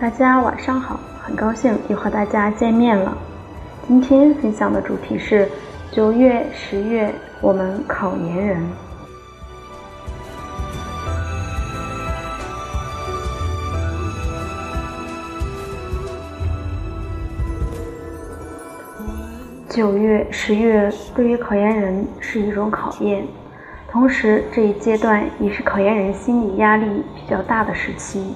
大家晚上好，很高兴又和大家见面了。今天分享的主题是九月、十月，我们考研人。九月、十月对于考研人是一种考验，同时这一阶段也是考研人心理压力比较大的时期。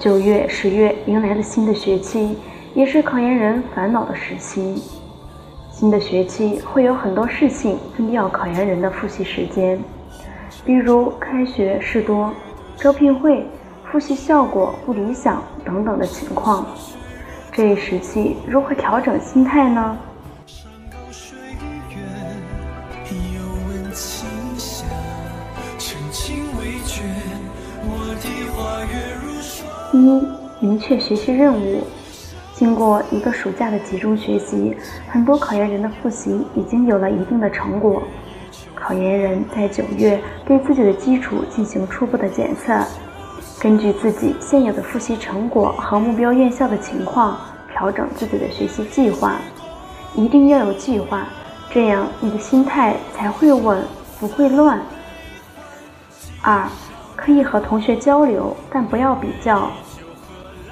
九月、十月迎来了新的学期，也是考研人烦恼的时期。新的学期会有很多事情需要考研人的复习时间，比如开学事多、招聘会、复习效果不理想等等的情况。这一时期如何调整心态呢？一、明确学习任务。经过一个暑假的集中学习，很多考研人的复习已经有了一定的成果。考研人在九月对自己的基础进行初步的检测，根据自己现有的复习成果和目标院校的情况，调整自己的学习计划。一定要有计划，这样你的心态才会稳，不会乱。二。可以和同学交流，但不要比较。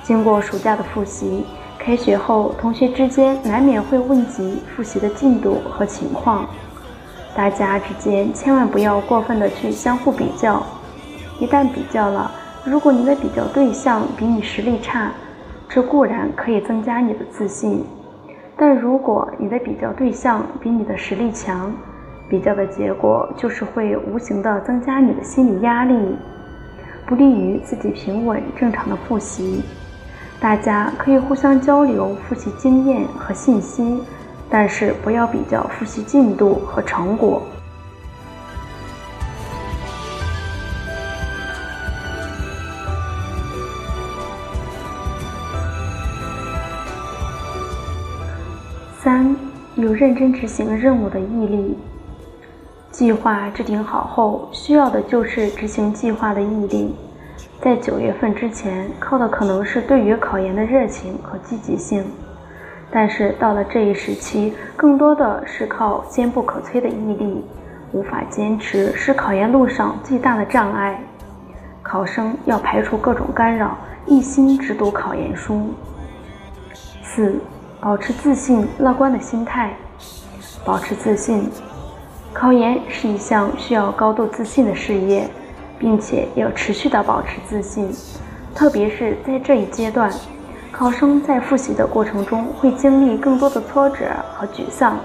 经过暑假的复习，开学后同学之间难免会问及复习的进度和情况，大家之间千万不要过分的去相互比较。一旦比较了，如果你的比较对象比你实力差，这固然可以增加你的自信，但如果你的比较对象比你的实力强，比较的结果就是会无形的增加你的心理压力。不利于自己平稳正常的复习。大家可以互相交流复习经验和信息，但是不要比较复习进度和成果。三，有认真执行任务的毅力。计划制定好后，需要的就是执行计划的毅力。在九月份之前，靠的可能是对于考研的热情和积极性；但是到了这一时期，更多的是靠坚不可摧的毅力。无法坚持是考研路上最大的障碍。考生要排除各种干扰，一心只读考研书。四，保持自信、乐观的心态，保持自信。考研是一项需要高度自信的事业，并且要持续的保持自信，特别是在这一阶段，考生在复习的过程中会经历更多的挫折和沮丧，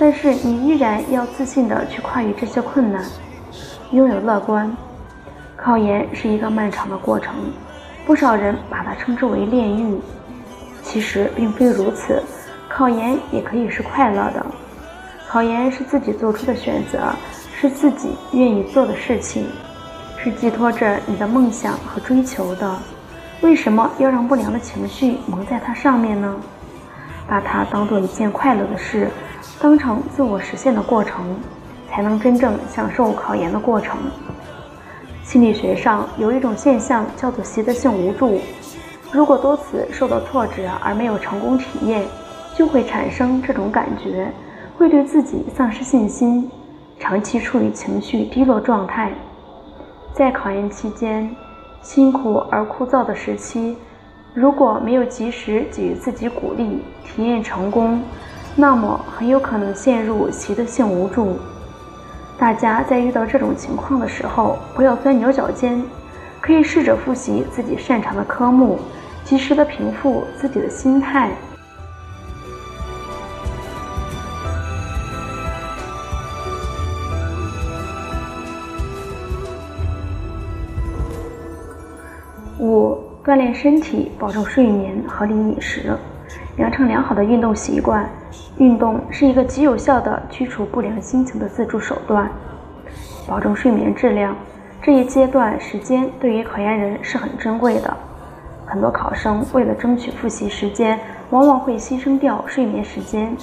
但是你依然要自信的去跨越这些困难，拥有乐观。考研是一个漫长的过程，不少人把它称之为炼狱，其实并非如此，考研也可以是快乐的。考研是自己做出的选择，是自己愿意做的事情，是寄托着你的梦想和追求的。为什么要让不良的情绪蒙在它上面呢？把它当做一件快乐的事，当成自我实现的过程，才能真正享受考研的过程。心理学上有一种现象叫做习得性无助，如果多次受到挫折而没有成功体验，就会产生这种感觉。会对自己丧失信心，长期处于情绪低落状态。在考研期间，辛苦而枯燥的时期，如果没有及时给予自己鼓励、体验成功，那么很有可能陷入习得性无助。大家在遇到这种情况的时候，不要钻牛角尖，可以试着复习自己擅长的科目，及时的平复自己的心态。五、锻炼身体，保证睡眠，合理饮食，养成良好的运动习惯。运动是一个极有效的驱除不良心情的自助手段。保证睡眠质量，这一阶段时间对于考研人是很珍贵的。很多考生为了争取复习时间，往往会牺牲掉睡眠时间。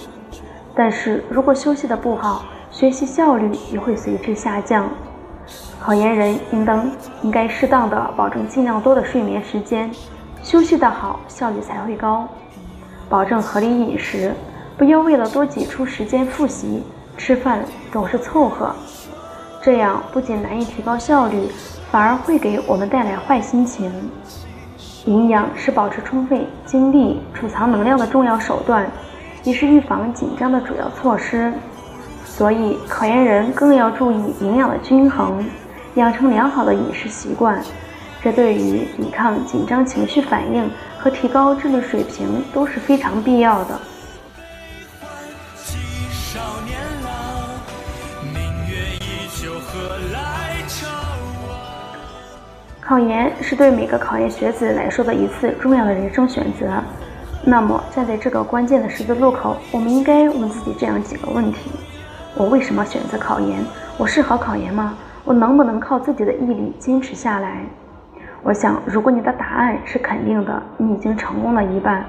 但是如果休息的不好，学习效率也会随之下降。考研人应当应该适当的保证尽量多的睡眠时间，休息的好，效率才会高。保证合理饮食，不要为了多挤出时间复习，吃饭总是凑合。这样不仅难以提高效率，反而会给我们带来坏心情。营养是保持充分精力、储藏能量的重要手段，也是预防紧张的主要措施。所以，考研人更要注意营养的均衡，养成良好的饮食习惯。这对于抵抗紧张情绪反应和提高智力水平都是非常必要的。考研是对每个考研学子来说的一次重要的人生选择。那么，站在这个关键的十字路口，我们应该问自己这样几个问题：我为什么选择考研？我适合考研吗？我能不能靠自己的毅力坚持下来？我想，如果你的答案是肯定的，你已经成功了一半。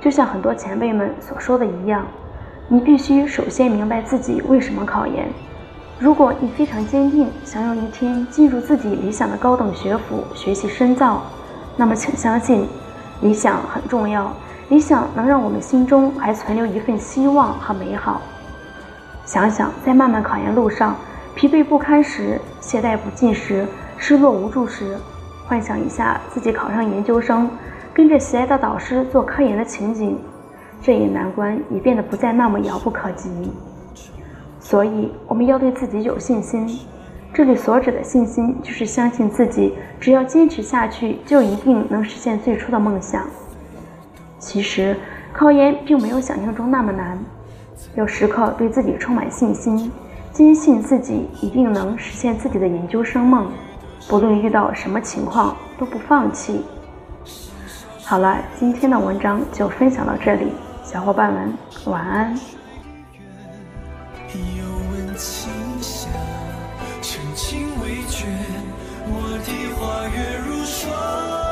就像很多前辈们所说的一样，你必须首先明白自己为什么考研。如果你非常坚定，想有一天进入自己理想的高等学府学习深造，那么请相信，理想很重要，理想能让我们心中还存留一份希望和美好。想想在漫漫考研路上，疲惫不堪时，懈怠不进时，失落无助时，幻想一下自己考上研究生，跟着喜爱的导师做科研的情景，这一难关也变得不再那么遥不可及。所以，我们要对自己有信心。这里所指的信心，就是相信自己，只要坚持下去，就一定能实现最初的梦想。其实，考研并没有想象中那么难。要时刻对自己充满信心，坚信自己一定能实现自己的研究生梦不论遇到什么情况都不放弃。好了今天的文章就分享到这里小伙伴们晚安。未绝花月如霜。